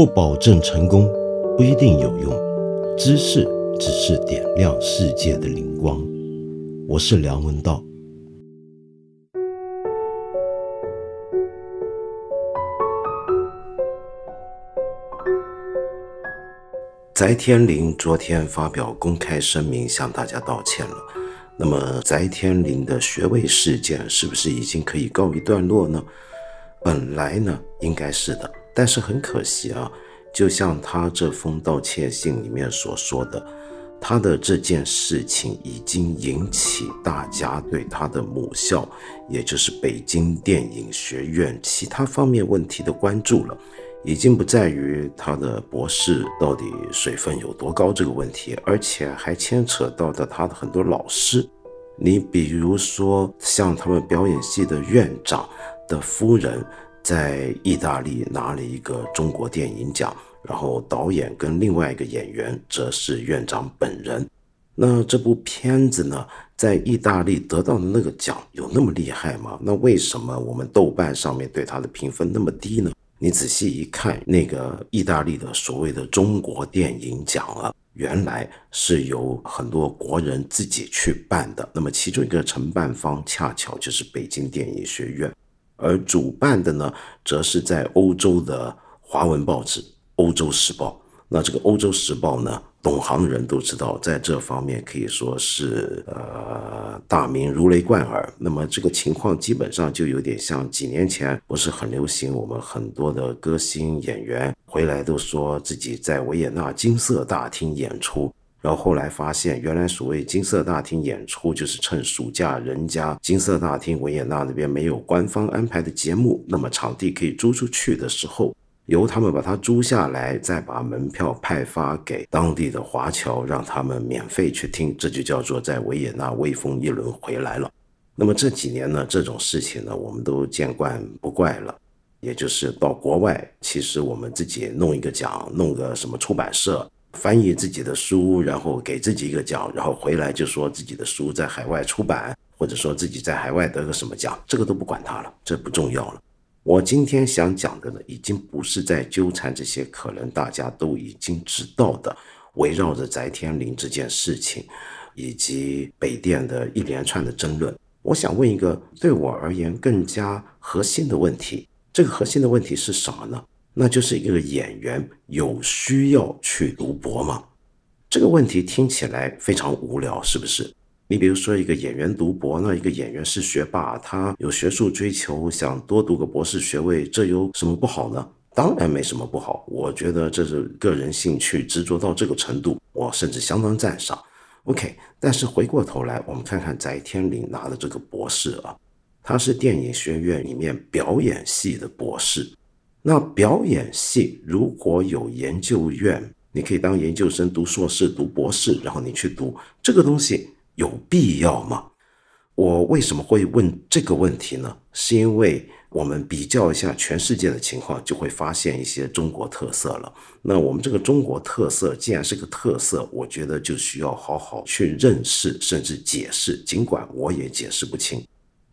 不保证成功，不一定有用。知识只是点亮世界的灵光。我是梁文道。翟天临昨天发表公开声明，向大家道歉了。那么，翟天临的学位事件是不是已经可以告一段落呢？本来呢，应该是的。但是很可惜啊，就像他这封道歉信里面所说的，他的这件事情已经引起大家对他的母校，也就是北京电影学院其他方面问题的关注了。已经不在于他的博士到底水分有多高这个问题，而且还牵扯到的他的很多老师。你比如说，像他们表演系的院长的夫人，在意大利拿了一个中国电影奖，然后导演跟另外一个演员则是院长本人。那这部片子呢，在意大利得到的那个奖有那么厉害吗？那为什么我们豆瓣上面对它的评分那么低呢？你仔细一看，那个意大利的所谓的中国电影奖啊，原来是由很多国人自己去办的。那么其中一个承办方恰巧就是北京电影学院，而主办的呢，则是在欧洲的华文报纸《欧洲时报》。那这个《欧洲时报》呢？懂行的人都知道，在这方面可以说是呃大名如雷贯耳。那么这个情况基本上就有点像几年前不是很流行，我们很多的歌星演员回来都说自己在维也纳金色大厅演出，然后后来发现原来所谓金色大厅演出就是趁暑假人家金色大厅维也纳那边没有官方安排的节目，那么场地可以租出去的时候。由他们把它租下来，再把门票派发给当地的华侨，让他们免费去听，这就叫做在维也纳威风一轮回来了。那么这几年呢，这种事情呢，我们都见惯不怪了。也就是到国外，其实我们自己弄一个奖，弄个什么出版社翻译自己的书，然后给自己一个奖，然后回来就说自己的书在海外出版，或者说自己在海外得个什么奖，这个都不管它了，这不重要了。我今天想讲的呢，已经不是在纠缠这些可能大家都已经知道的，围绕着翟天临这件事情，以及北电的一连串的争论。我想问一个对我而言更加核心的问题：这个核心的问题是什么呢？那就是一个演员有需要去读博吗？这个问题听起来非常无聊，是不是？你比如说，一个演员读博，那一个演员是学霸，他有学术追求，想多读个博士学位，这有什么不好呢？当然没什么不好。我觉得这是个人兴趣，执着到这个程度，我甚至相当赞赏。OK，但是回过头来，我们看看翟天临拿的这个博士啊，他是电影学院里面表演系的博士。那表演系如果有研究院，你可以当研究生读硕士、读博士，然后你去读这个东西。有必要吗？我为什么会问这个问题呢？是因为我们比较一下全世界的情况，就会发现一些中国特色了。那我们这个中国特色既然是个特色，我觉得就需要好好去认识，甚至解释。尽管我也解释不清。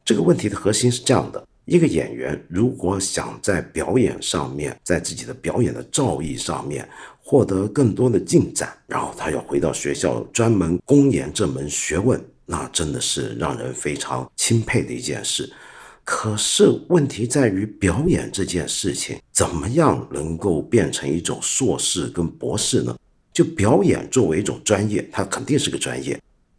这个问题的核心是这样的：一个演员如果想在表演上面，在自己的表演的造诣上面，获得更多的进展，然后他要回到学校专门攻研这门学问，那真的是让人非常钦佩的一件事。可是问题在于，表演这件事情怎么样能够变成一种硕士跟博士呢？就表演作为一种专业，它肯定是个专业。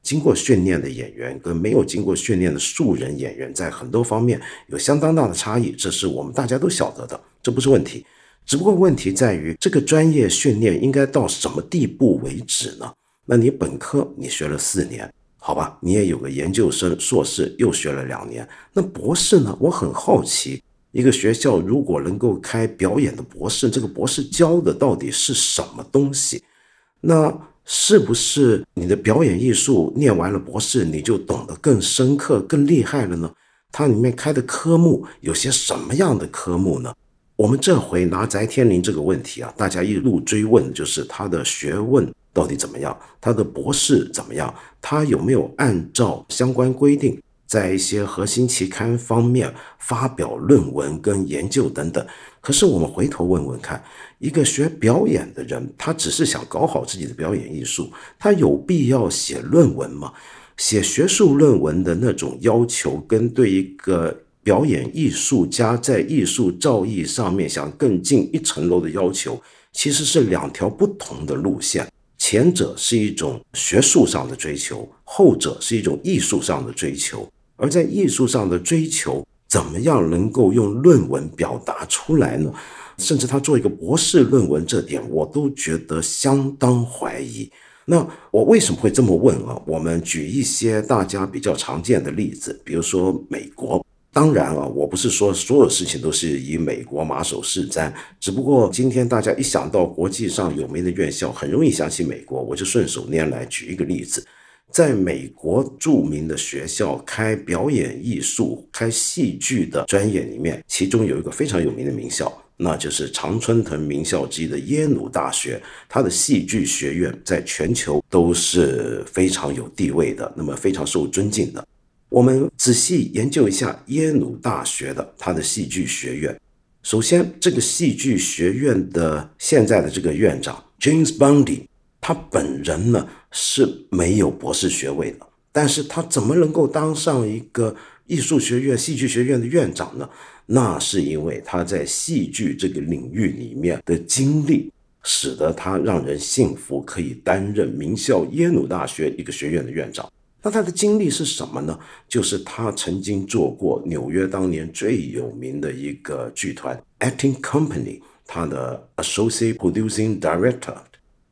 经过训练的演员跟没有经过训练的素人演员，在很多方面有相当大的差异，这是我们大家都晓得的，这不是问题。只不过问题在于，这个专业训练应该到什么地步为止呢？那你本科你学了四年，好吧，你也有个研究生、硕士又学了两年，那博士呢？我很好奇，一个学校如果能够开表演的博士，这个博士教的到底是什么东西？那是不是你的表演艺术念完了博士，你就懂得更深刻、更厉害了呢？它里面开的科目有些什么样的科目呢？我们这回拿翟天临这个问题啊，大家一路追问，就是他的学问到底怎么样，他的博士怎么样，他有没有按照相关规定在一些核心期刊方面发表论文跟研究等等。可是我们回头问问看，一个学表演的人，他只是想搞好自己的表演艺术，他有必要写论文吗？写学术论文的那种要求，跟对一个表演艺术家在艺术造诣上面想更进一层楼的要求，其实是两条不同的路线。前者是一种学术上的追求，后者是一种艺术上的追求。而在艺术上的追求，怎么样能够用论文表达出来呢？甚至他做一个博士论文，这点我都觉得相当怀疑。那我为什么会这么问啊？我们举一些大家比较常见的例子，比如说美国。当然啊，我不是说所有事情都是以美国马首是瞻，只不过今天大家一想到国际上有名的院校，很容易想起美国，我就顺手拈来举一个例子，在美国著名的学校开表演艺术、开戏剧的专业里面，其中有一个非常有名的名校，那就是常春藤名校之一的耶鲁大学，它的戏剧学院在全球都是非常有地位的，那么非常受尊敬的。我们仔细研究一下耶鲁大学的它的戏剧学院。首先，这个戏剧学院的现在的这个院长 James Bundy，他本人呢是没有博士学位的，但是他怎么能够当上一个艺术学院、戏剧学院的院长呢？那是因为他在戏剧这个领域里面的经历，使得他让人信服，可以担任名校耶鲁大学一个学院的院长。那他的经历是什么呢？就是他曾经做过纽约当年最有名的一个剧团 Acting Company，他的 Associate Producing Director。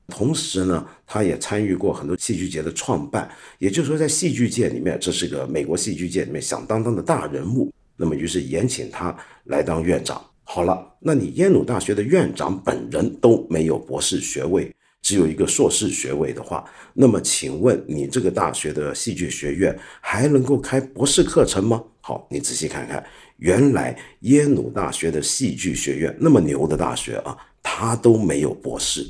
同时呢，他也参与过很多戏剧节的创办。也就是说，在戏剧界里面，这是个美国戏剧界里面响当当的大人物。那么，于是延请他来当院长。好了，那你耶鲁大学的院长本人都没有博士学位。只有一个硕士学位的话，那么请问你这个大学的戏剧学院还能够开博士课程吗？好，你仔细看看，原来耶鲁大学的戏剧学院那么牛的大学啊，他都没有博士。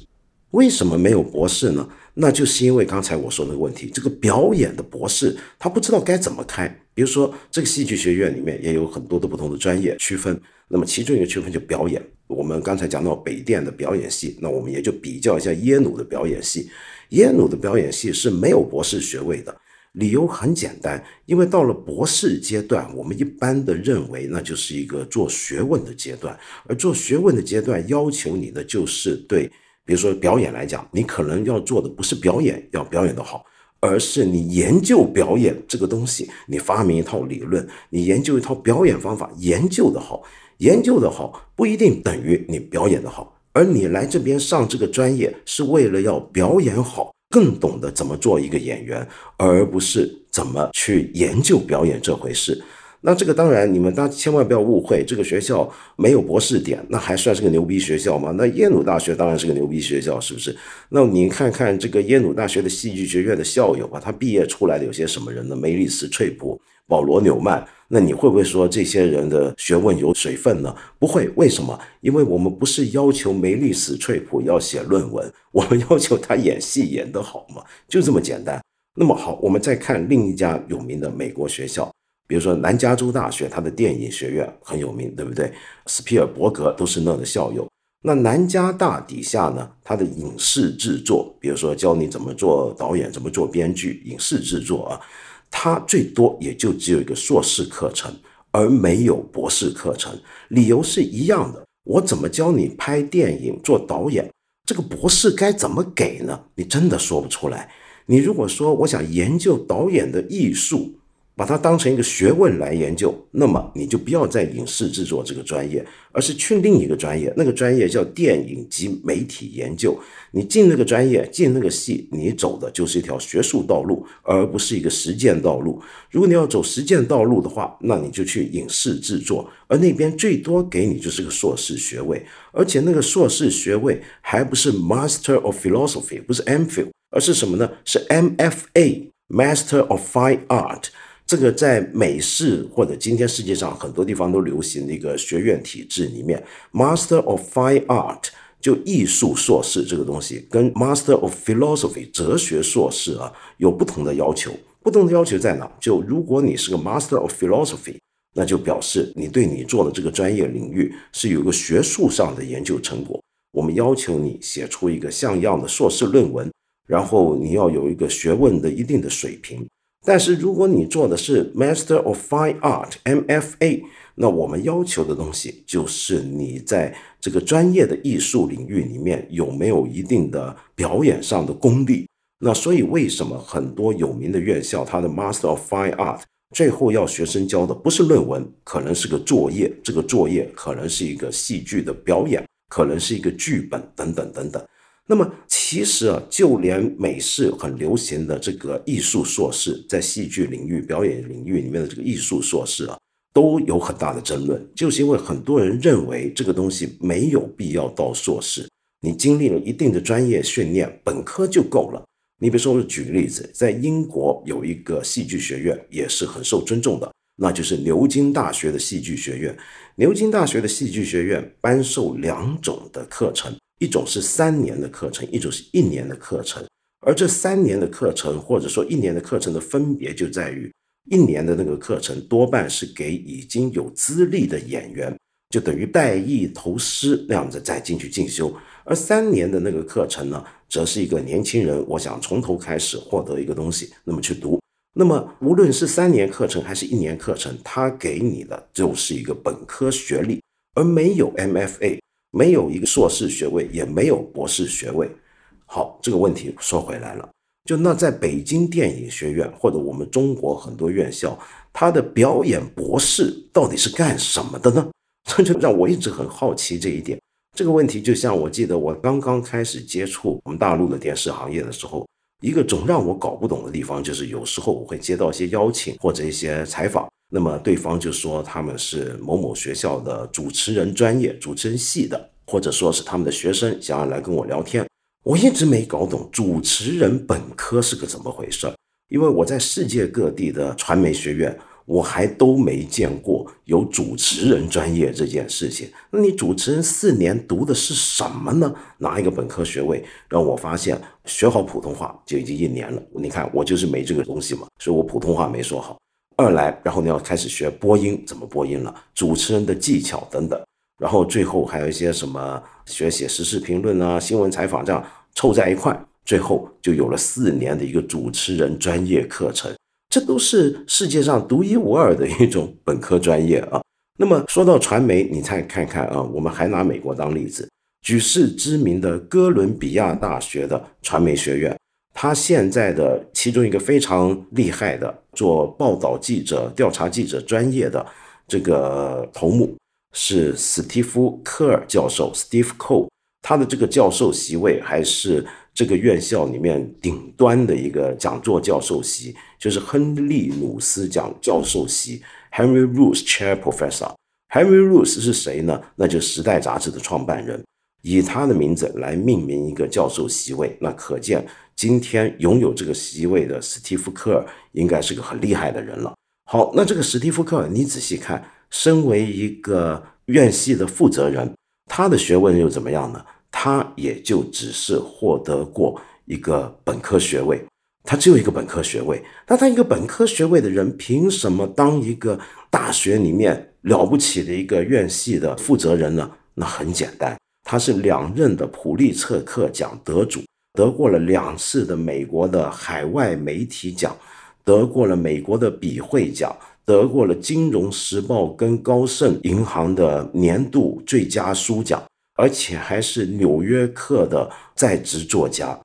为什么没有博士呢？那就是因为刚才我说那个问题，这个表演的博士他不知道该怎么开。比如说，这个戏剧学院里面也有很多的不同的专业区分。那么其中一个区分就表演，我们刚才讲到北电的表演系，那我们也就比较一下耶鲁的表演系。耶鲁的表演系是没有博士学位的，理由很简单，因为到了博士阶段，我们一般的认为那就是一个做学问的阶段，而做学问的阶段要求你的就是对，比如说表演来讲，你可能要做的不是表演要表演的好。而是你研究表演这个东西，你发明一套理论，你研究一套表演方法，研究的好。研究的好不一定等于你表演的好，而你来这边上这个专业是为了要表演好，更懂得怎么做一个演员，而不是怎么去研究表演这回事。那这个当然，你们大家千万不要误会，这个学校没有博士点，那还算是个牛逼学校吗？那耶鲁大学当然是个牛逼学校，是不是？那你看看这个耶鲁大学的戏剧学院的校友啊，他毕业出来的有些什么人呢？梅丽斯翠普、保罗纽曼。那你会不会说这些人的学问有水分呢？不会，为什么？因为我们不是要求梅丽斯翠普要写论文，我们要求他演戏演得好嘛，就这么简单。那么好，我们再看另一家有名的美国学校，比如说南加州大学，它的电影学院很有名，对不对？斯皮尔伯格都是那的校友。那南加大底下呢，它的影视制作，比如说教你怎么做导演，怎么做编剧，影视制作啊。他最多也就只有一个硕士课程，而没有博士课程。理由是一样的，我怎么教你拍电影、做导演？这个博士该怎么给呢？你真的说不出来。你如果说我想研究导演的艺术。把它当成一个学问来研究，那么你就不要在影视制作这个专业，而是去另一个专业。那个专业叫电影及媒体研究。你进那个专业，进那个系，你走的就是一条学术道路，而不是一个实践道路。如果你要走实践道路的话，那你就去影视制作，而那边最多给你就是个硕士学位，而且那个硕士学位还不是 Master of Philosophy，不是 MPhil，而是什么呢？是 MFA，Master of Fine Art。这个在美式或者今天世界上很多地方都流行的一个学院体制里面，Master of Fine Art 就艺术硕士这个东西，跟 Master of Philosophy 哲学硕士啊有不同的要求。不同的要求在哪？就如果你是个 Master of Philosophy，那就表示你对你做的这个专业领域是有个学术上的研究成果。我们要求你写出一个像样的硕士论文，然后你要有一个学问的一定的水平。但是如果你做的是 Master of Fine Art（MFA），那我们要求的东西就是你在这个专业的艺术领域里面有没有一定的表演上的功力。那所以为什么很多有名的院校，它的 Master of Fine Art 最后要学生交的不是论文，可能是个作业，这个作业可能是一个戏剧的表演。可能是一个剧本等等等等。那么其实啊，就连美式很流行的这个艺术硕士，在戏剧领域、表演领域里面的这个艺术硕士啊，都有很大的争论，就是因为很多人认为这个东西没有必要到硕士，你经历了一定的专业训练，本科就够了。你比如说，我举个例子，在英国有一个戏剧学院，也是很受尊重的。那就是牛津大学的戏剧学院。牛津大学的戏剧学院颁授两种的课程，一种是三年的课程，一种是一年的课程。而这三年的课程，或者说一年的课程的分别就在于，一年的那个课程多半是给已经有资历的演员，就等于带艺投师那样子再进去进修；而三年的那个课程呢，则是一个年轻人，我想从头开始获得一个东西，那么去读。那么，无论是三年课程还是一年课程，他给你的就是一个本科学历，而没有 MFA，没有一个硕士学位，也没有博士学位。好，这个问题说回来了，就那在北京电影学院或者我们中国很多院校，他的表演博士到底是干什么的呢？这就让我一直很好奇这一点。这个问题就像我记得我刚刚开始接触我们大陆的电视行业的时候。一个总让我搞不懂的地方，就是有时候我会接到一些邀请或者一些采访，那么对方就说他们是某某学校的主持人专业、主持人系的，或者说是他们的学生想要来跟我聊天。我一直没搞懂主持人本科是个怎么回事，因为我在世界各地的传媒学院。我还都没见过有主持人专业这件事情。那你主持人四年读的是什么呢？拿一个本科学位，让我发现学好普通话就已经一年了。你看我就是没这个东西嘛，所以我普通话没说好。二来，然后你要开始学播音，怎么播音了？主持人的技巧等等。然后最后还有一些什么学写时事评论啊、新闻采访这样凑在一块，最后就有了四年的一个主持人专业课程。这都是世界上独一无二的一种本科专业啊。那么说到传媒，你再看看啊，我们还拿美国当例子，举世知名的哥伦比亚大学的传媒学院，他现在的其中一个非常厉害的做报道记者、调查记者专业的这个头目是史蒂夫·科尔教授 （Steve c o e 他的这个教授席位还是。这个院校里面顶端的一个讲座教授席，就是亨利努斯讲教授席 （Henry Roos Chair Professor）。Henry Roos 是谁呢？那就是《时代》杂志的创办人，以他的名字来命名一个教授席位，那可见今天拥有这个席位的史蒂夫·科尔应该是个很厉害的人了。好，那这个史蒂夫·科尔，你仔细看，身为一个院系的负责人，他的学问又怎么样呢？他也就只是获得过一个本科学位，他只有一个本科学位。那他一个本科学位的人，凭什么当一个大学里面了不起的一个院系的负责人呢？那很简单，他是两任的普利策克奖得主，得过了两次的美国的海外媒体奖，得过了美国的笔会奖，得过了《金融时报》跟高盛银行的年度最佳书奖。而且还是《纽约客》的在职作家，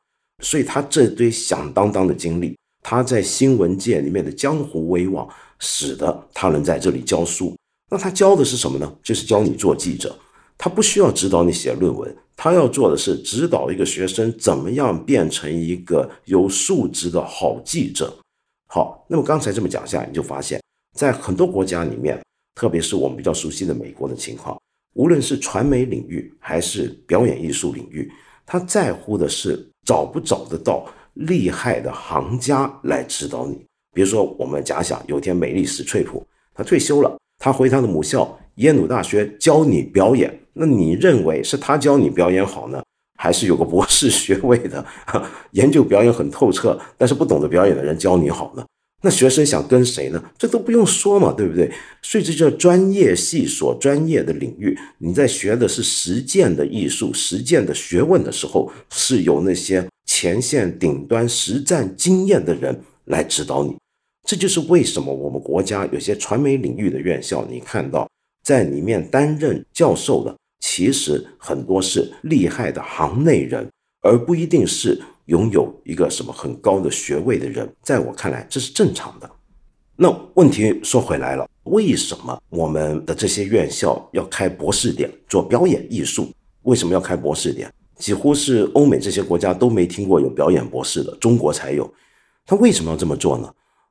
所以他这堆响当当的经历，他在新闻界里面的江湖威望，使得他能在这里教书。那他教的是什么呢？就是教你做记者。他不需要指导你写论文，他要做的是指导一个学生怎么样变成一个有素质的好记者。好，那么刚才这么讲下，你就发现，在很多国家里面，特别是我们比较熟悉的美国的情况。无论是传媒领域还是表演艺术领域，他在乎的是找不找得到厉害的行家来指导你。比如说，我们假想有天美丽史翠普他退休了，他回他的母校耶鲁大学教你表演，那你认为是他教你表演好呢，还是有个博士学位的 研究表演很透彻，但是不懂得表演的人教你好呢？那学生想跟谁呢？这都不用说嘛，对不对？所以这叫专业系所专业的领域。你在学的是实践的艺术、实践的学问的时候，是有那些前线顶端实战经验的人来指导你。这就是为什么我们国家有些传媒领域的院校，你看到在里面担任教授的，其实很多是厉害的行内人，而不一定是。拥有一个什么很高的学位的人，在我看来这是正常的。那问题说回来了，为什么我们的这些院校要开博士点做表演艺术？为什么要开博士点？几乎是欧美这些国家都没听过有表演博士的，中国才有。他为什么要这么做呢？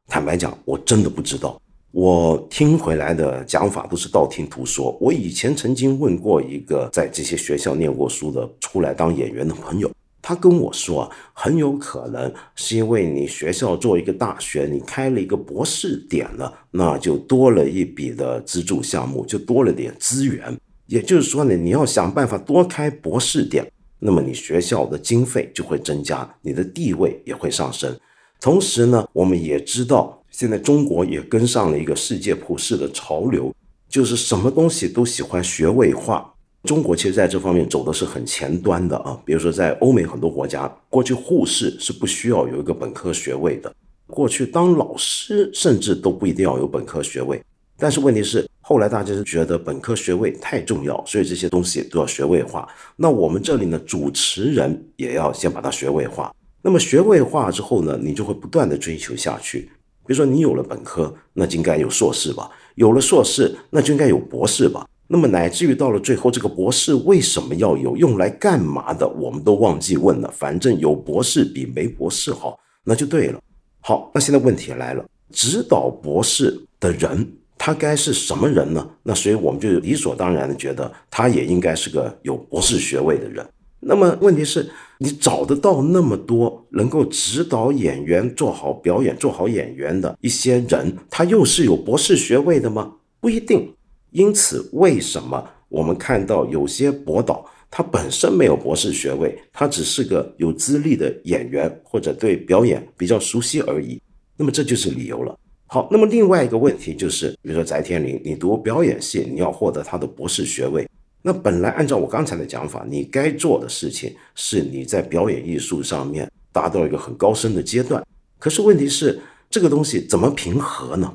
坦白讲，我真的不知道。我听回来的讲法都是道听途说。我以前曾经问过一个在这些学校念过书的，出来当演员的朋友。他跟我说啊，很有可能是因为你学校做一个大学，你开了一个博士点了，那就多了一笔的资助项目，就多了点资源。也就是说呢，你要想办法多开博士点，那么你学校的经费就会增加，你的地位也会上升。同时呢，我们也知道，现在中国也跟上了一个世界普世的潮流，就是什么东西都喜欢学位化。中国其实在这方面走的是很前端的啊，比如说在欧美很多国家，过去护士是不需要有一个本科学位的，过去当老师甚至都不一定要有本科学位。但是问题是，后来大家是觉得本科学位太重要，所以这些东西都要学位化。那我们这里呢，主持人也要先把它学位化。那么学位化之后呢，你就会不断的追求下去。比如说你有了本科，那就应该有硕士吧；有了硕士，那就应该有博士吧。那么乃至于到了最后，这个博士为什么要有？用来干嘛的？我们都忘记问了。反正有博士比没博士好，那就对了。好，那现在问题来了，指导博士的人他该是什么人呢？那所以我们就理所当然的觉得他也应该是个有博士学位的人。那么问题是，你找得到那么多能够指导演员做好表演、做好演员的一些人，他又是有博士学位的吗？不一定。因此，为什么我们看到有些博导他本身没有博士学位，他只是个有资历的演员或者对表演比较熟悉而已？那么这就是理由了。好，那么另外一个问题就是，比如说翟天临，你读表演系，你要获得他的博士学位，那本来按照我刚才的讲法，你该做的事情是你在表演艺术上面达到一个很高深的阶段。可是问题是，这个东西怎么平和呢？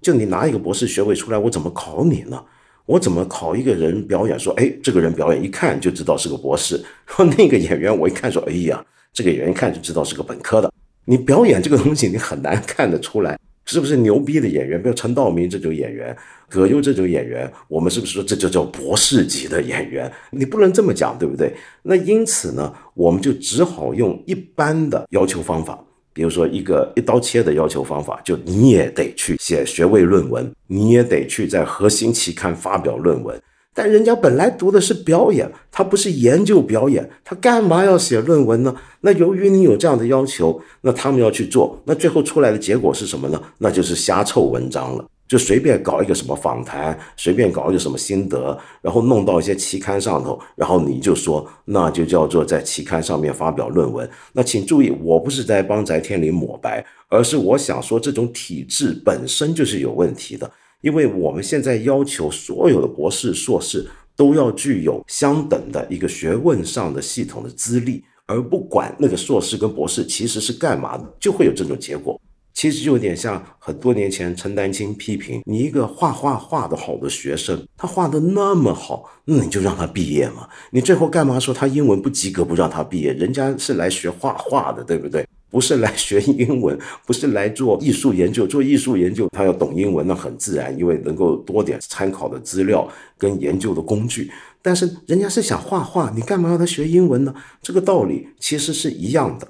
就你拿一个博士学位出来，我怎么考你呢？我怎么考一个人表演？说，哎，这个人表演一看就知道是个博士。说那个演员，我一看说，哎呀，这个演员一看就知道是个本科的。你表演这个东西，你很难看得出来是不是牛逼的演员。比如陈道明这种演员，葛优这种演员，我们是不是说这就叫博士级的演员？你不能这么讲，对不对？那因此呢，我们就只好用一般的要求方法。比如说，一个一刀切的要求方法，就你也得去写学位论文，你也得去在核心期刊发表论文。但人家本来读的是表演，他不是研究表演，他干嘛要写论文呢？那由于你有这样的要求，那他们要去做，那最后出来的结果是什么呢？那就是瞎凑文章了。就随便搞一个什么访谈，随便搞一个什么心得，然后弄到一些期刊上头，然后你就说，那就叫做在期刊上面发表论文。那请注意，我不是在帮翟天临抹白，而是我想说，这种体制本身就是有问题的。因为我们现在要求所有的博士、硕士都要具有相等的一个学问上的系统的资历，而不管那个硕士跟博士其实是干嘛的，就会有这种结果。其实有点像很多年前陈丹青批评你一个画画画的好的学生，他画的那么好，那你就让他毕业嘛？你最后干嘛说他英文不及格不让他毕业？人家是来学画画的，对不对？不是来学英文，不是来做艺术研究。做艺术研究他要懂英文，那很自然，因为能够多点参考的资料跟研究的工具。但是人家是想画画，你干嘛要他学英文呢？这个道理其实是一样的。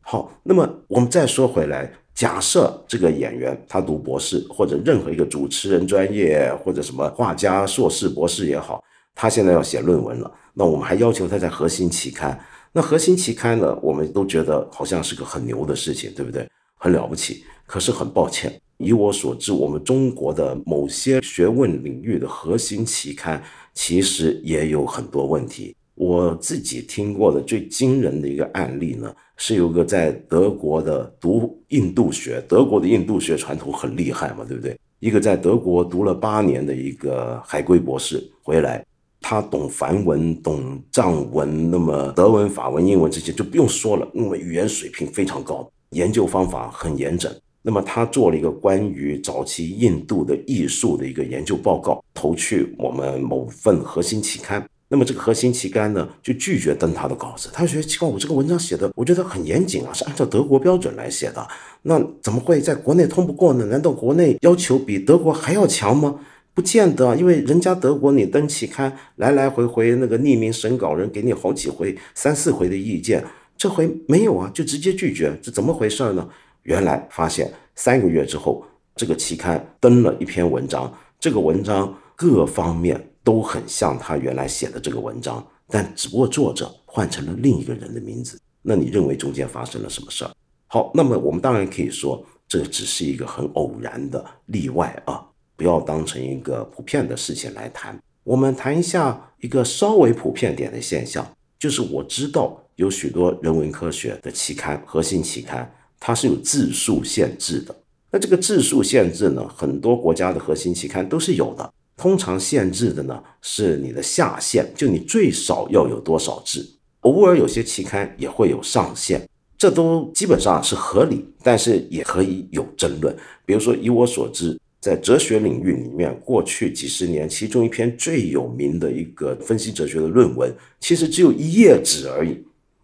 好，那么我们再说回来。假设这个演员他读博士，或者任何一个主持人专业，或者什么画家、硕士、博士也好，他现在要写论文了，那我们还要求他在核心期刊。那核心期刊呢，我们都觉得好像是个很牛的事情，对不对？很了不起。可是很抱歉，以我所知，我们中国的某些学问领域的核心期刊其实也有很多问题。我自己听过的最惊人的一个案例呢，是有个在德国的读印度学，德国的印度学传统很厉害嘛，对不对？一个在德国读了八年的一个海归博士回来，他懂梵文、懂藏文，那么德文、法文、英文这些就不用说了，因为语言水平非常高，研究方法很严整。那么他做了一个关于早期印度的艺术的一个研究报告，投去我们某份核心期刊。那么这个核心期刊呢，就拒绝登他的稿子。他觉得奇怪，我这个文章写的，我觉得很严谨啊，是按照德国标准来写的。那怎么会在国内通不过呢？难道国内要求比德国还要强吗？不见得啊，因为人家德国你登期刊，来来回回那个匿名审稿人给你好几回、三四回的意见，这回没有啊，就直接拒绝，这怎么回事呢？原来发现三个月之后，这个期刊登了一篇文章，这个文章各方面。都很像他原来写的这个文章，但只不过作者换成了另一个人的名字。那你认为中间发生了什么事儿？好，那么我们当然可以说这只是一个很偶然的例外啊，不要当成一个普遍的事情来谈。我们谈一下一个稍微普遍点的现象，就是我知道有许多人文科学的期刊，核心期刊它是有字数限制的。那这个字数限制呢，很多国家的核心期刊都是有的。通常限制的呢是你的下限，就你最少要有多少字。偶尔有些期刊也会有上限，这都基本上是合理，但是也可以有争论。比如说，以我所知，在哲学领域里面，过去几十年，其中一篇最有名的一个分析哲学的论文，其实只有一页纸而已，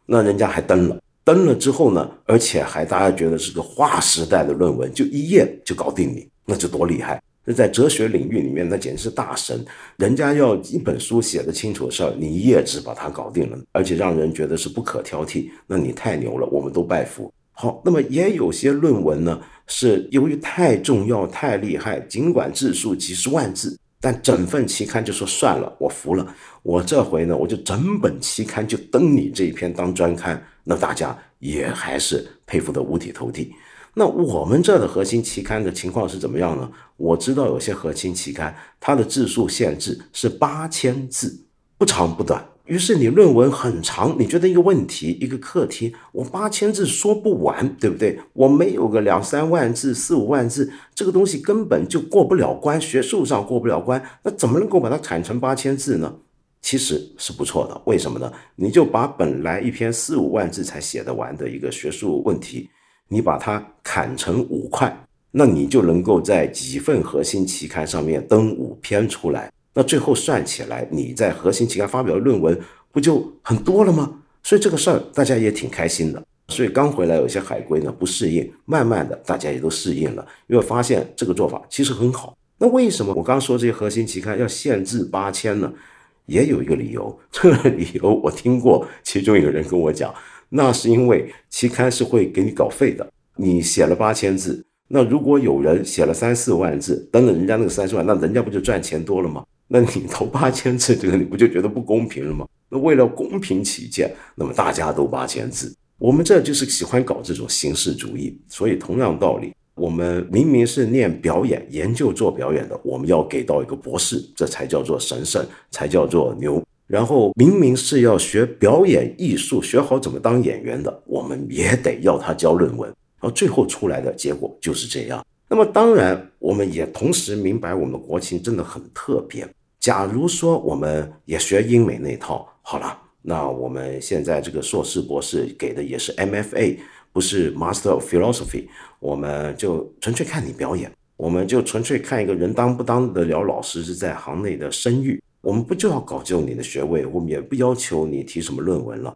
那人家还登了，登了之后呢，而且还大家觉得是个划时代的论文，就一页就搞定你，那就多厉害。那在哲学领域里面，那简直是大神。人家要一本书写的清楚的事儿，你一页纸把它搞定了，而且让人觉得是不可挑剔，那你太牛了，我们都拜服。好，那么也有些论文呢，是由于太重要、太厉害，尽管字数几十万字，但整份期刊就说算了，我服了，我这回呢，我就整本期刊就登你这一篇当专刊，那大家也还是佩服得五体投地。那我们这的核心期刊的情况是怎么样呢？我知道有些核心期刊，它的字数限制是八千字，不长不短。于是你论文很长，你觉得一个问题、一个课题，我八千字说不完，对不对？我没有个两三万字、四五万字，这个东西根本就过不了关，学术上过不了关。那怎么能够把它产成八千字呢？其实是不错的。为什么呢？你就把本来一篇四五万字才写得完的一个学术问题。你把它砍成五块，那你就能够在几份核心期刊上面登五篇出来。那最后算起来，你在核心期刊发表的论文不就很多了吗？所以这个事儿大家也挺开心的。所以刚回来有些海归呢不适应，慢慢的大家也都适应了，因为发现这个做法其实很好。那为什么我刚说这些核心期刊要限制八千呢？也有一个理由，这个理由我听过，其中有人跟我讲。那是因为期刊是会给你稿费的。你写了八千字，那如果有人写了三四万字，登了人家那个三四万，那人家不就赚钱多了吗？那你投八千字，这个你不就觉得不公平了吗？那为了公平起见，那么大家都八千字。我们这就是喜欢搞这种形式主义。所以同样道理，我们明明是念表演、研究做表演的，我们要给到一个博士，这才叫做神圣，才叫做牛。然后明明是要学表演艺术、学好怎么当演员的，我们也得要他交论文。然后最后出来的结果就是这样。那么当然，我们也同时明白，我们的国情真的很特别。假如说我们也学英美那套，好了，那我们现在这个硕士、博士给的也是 MFA，不是 Master of Philosophy，我们就纯粹看你表演，我们就纯粹看一个人当不当得了老师是在行内的声誉。我们不就要搞就你的学位，我们也不要求你提什么论文了，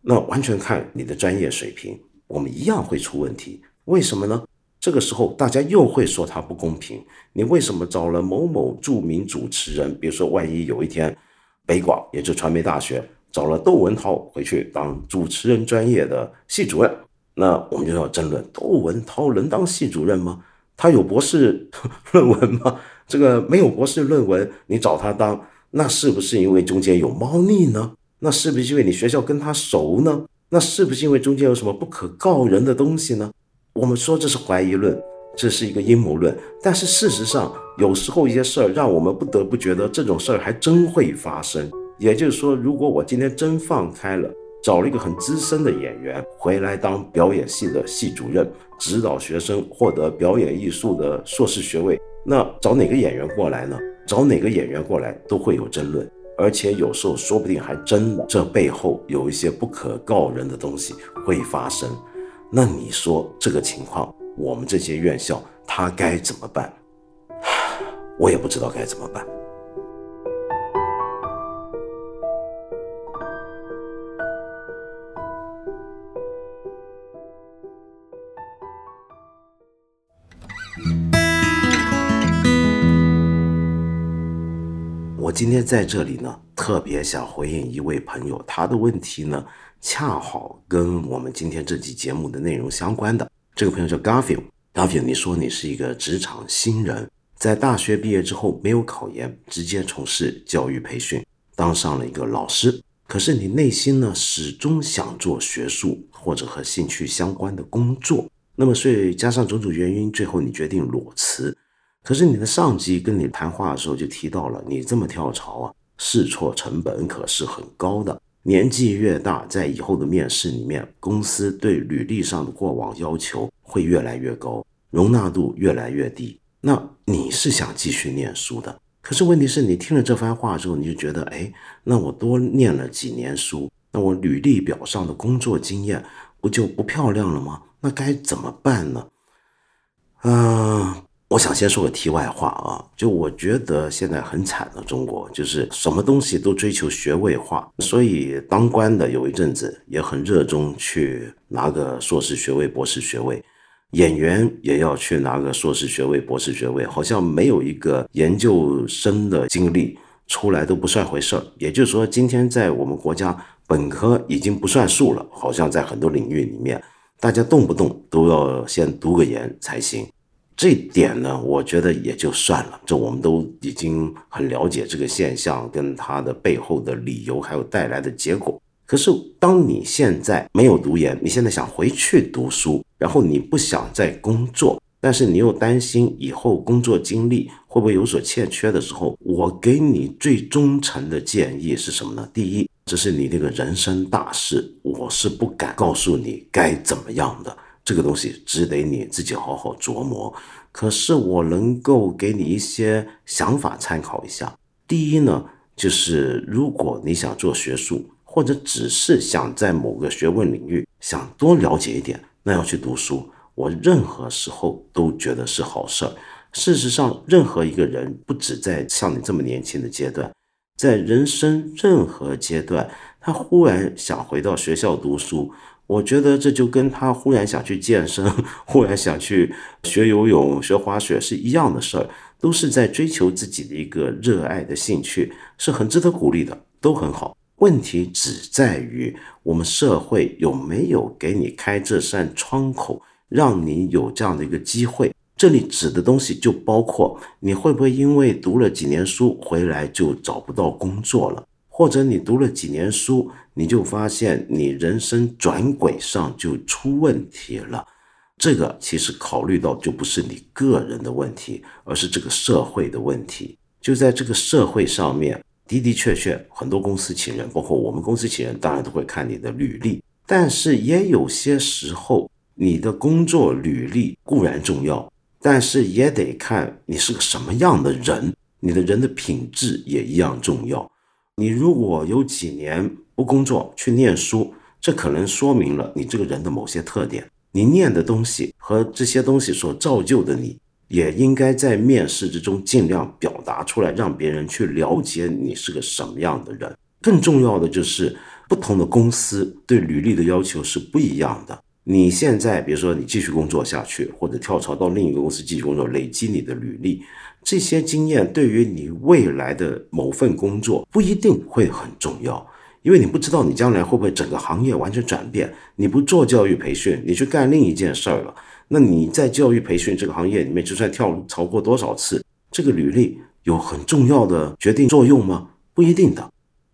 那完全看你的专业水平，我们一样会出问题。为什么呢？这个时候大家又会说他不公平。你为什么找了某某著名主持人？比如说，万一有一天北广，也就传媒大学找了窦文涛回去当主持人专业的系主任，那我们就要争论：窦文涛能当系主任吗？他有博士 论文吗？这个没有博士论文，你找他当？那是不是因为中间有猫腻呢？那是不是因为你学校跟他熟呢？那是不是因为中间有什么不可告人的东西呢？我们说这是怀疑论，这是一个阴谋论。但是事实上，有时候一些事儿让我们不得不觉得这种事儿还真会发生。也就是说，如果我今天真放开了，找了一个很资深的演员回来当表演系的系主任，指导学生获得表演艺术的硕士学位，那找哪个演员过来呢？找哪个演员过来都会有争论，而且有时候说不定还真的这背后有一些不可告人的东西会发生。那你说这个情况，我们这些院校他该怎么办？我也不知道该怎么办。今天在这里呢，特别想回应一位朋友，他的问题呢，恰好跟我们今天这期节目的内容相关的。这个朋友叫 Garfield，Garfield，你说你是一个职场新人，在大学毕业之后没有考研，直接从事教育培训，当上了一个老师。可是你内心呢，始终想做学术或者和兴趣相关的工作。那么，所以加上种种原因，最后你决定裸辞。可是你的上级跟你谈话的时候就提到了，你这么跳槽啊，试错成本可是很高的。年纪越大，在以后的面试里面，公司对履历上的过往要求会越来越高，容纳度越来越低。那你是想继续念书的？可是问题是你听了这番话之后，你就觉得，哎，那我多念了几年书，那我履历表上的工作经验不就不漂亮了吗？那该怎么办呢？嗯。我想先说个题外话啊，就我觉得现在很惨的中国，就是什么东西都追求学位化，所以当官的有一阵子也很热衷去拿个硕士学位、博士学位，演员也要去拿个硕士学位、博士学位，好像没有一个研究生的经历出来都不算回事儿。也就是说，今天在我们国家，本科已经不算数了，好像在很多领域里面，大家动不动都要先读个研才行。这点呢，我觉得也就算了。这我们都已经很了解这个现象，跟它的背后的理由，还有带来的结果。可是，当你现在没有读研，你现在想回去读书，然后你不想再工作，但是你又担心以后工作经历会不会有所欠缺的时候，我给你最忠诚的建议是什么呢？第一，这是你这个人生大事，我是不敢告诉你该怎么样的。这个东西只得你自己好好琢磨。可是我能够给你一些想法参考一下。第一呢，就是如果你想做学术，或者只是想在某个学问领域想多了解一点，那要去读书。我任何时候都觉得是好事儿。事实上，任何一个人，不止在像你这么年轻的阶段，在人生任何阶段，他忽然想回到学校读书。我觉得这就跟他忽然想去健身，忽然想去学游泳、学滑雪是一样的事儿，都是在追求自己的一个热爱的兴趣，是很值得鼓励的，都很好。问题只在于我们社会有没有给你开这扇窗口，让你有这样的一个机会。这里指的东西就包括你会不会因为读了几年书回来就找不到工作了。或者你读了几年书，你就发现你人生转轨上就出问题了。这个其实考虑到就不是你个人的问题，而是这个社会的问题。就在这个社会上面，的的确确很多公司请人，包括我们公司请人，当然都会看你的履历。但是也有些时候，你的工作履历固然重要，但是也得看你是个什么样的人，你的人的品质也一样重要。你如果有几年不工作去念书，这可能说明了你这个人的某些特点。你念的东西和这些东西所造就的你，也应该在面试之中尽量表达出来，让别人去了解你是个什么样的人。更重要的就是，不同的公司对履历的要求是不一样的。你现在比如说你继续工作下去，或者跳槽到另一个公司继续工作，累积你的履历。这些经验对于你未来的某份工作不一定会很重要，因为你不知道你将来会不会整个行业完全转变。你不做教育培训，你去干另一件事儿了，那你在教育培训这个行业里面，就算跳槽过多少次，这个履历有很重要的决定作用吗？不一定的。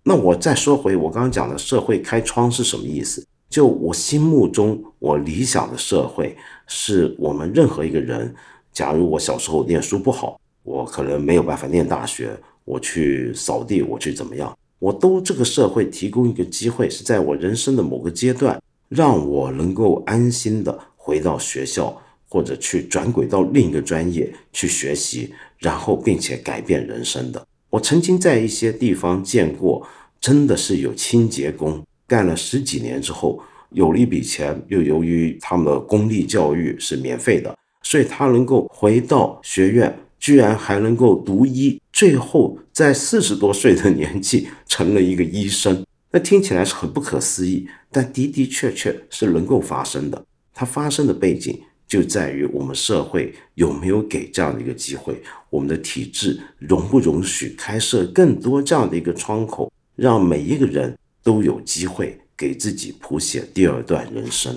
那我再说回我刚刚讲的社会开窗是什么意思？就我心目中我理想的社会，是我们任何一个人，假如我小时候念书不好。我可能没有办法念大学，我去扫地，我去怎么样？我都这个社会提供一个机会，是在我人生的某个阶段，让我能够安心的回到学校，或者去转轨到另一个专业去学习，然后并且改变人生的。我曾经在一些地方见过，真的是有清洁工干了十几年之后，有了一笔钱，又由于他们的公立教育是免费的，所以他能够回到学院。居然还能够读医，最后在四十多岁的年纪成了一个医生，那听起来是很不可思议，但的的确确是能够发生的。它发生的背景就在于我们社会有没有给这样的一个机会，我们的体制容不容许开设更多这样的一个窗口，让每一个人都有机会给自己谱写第二段人生。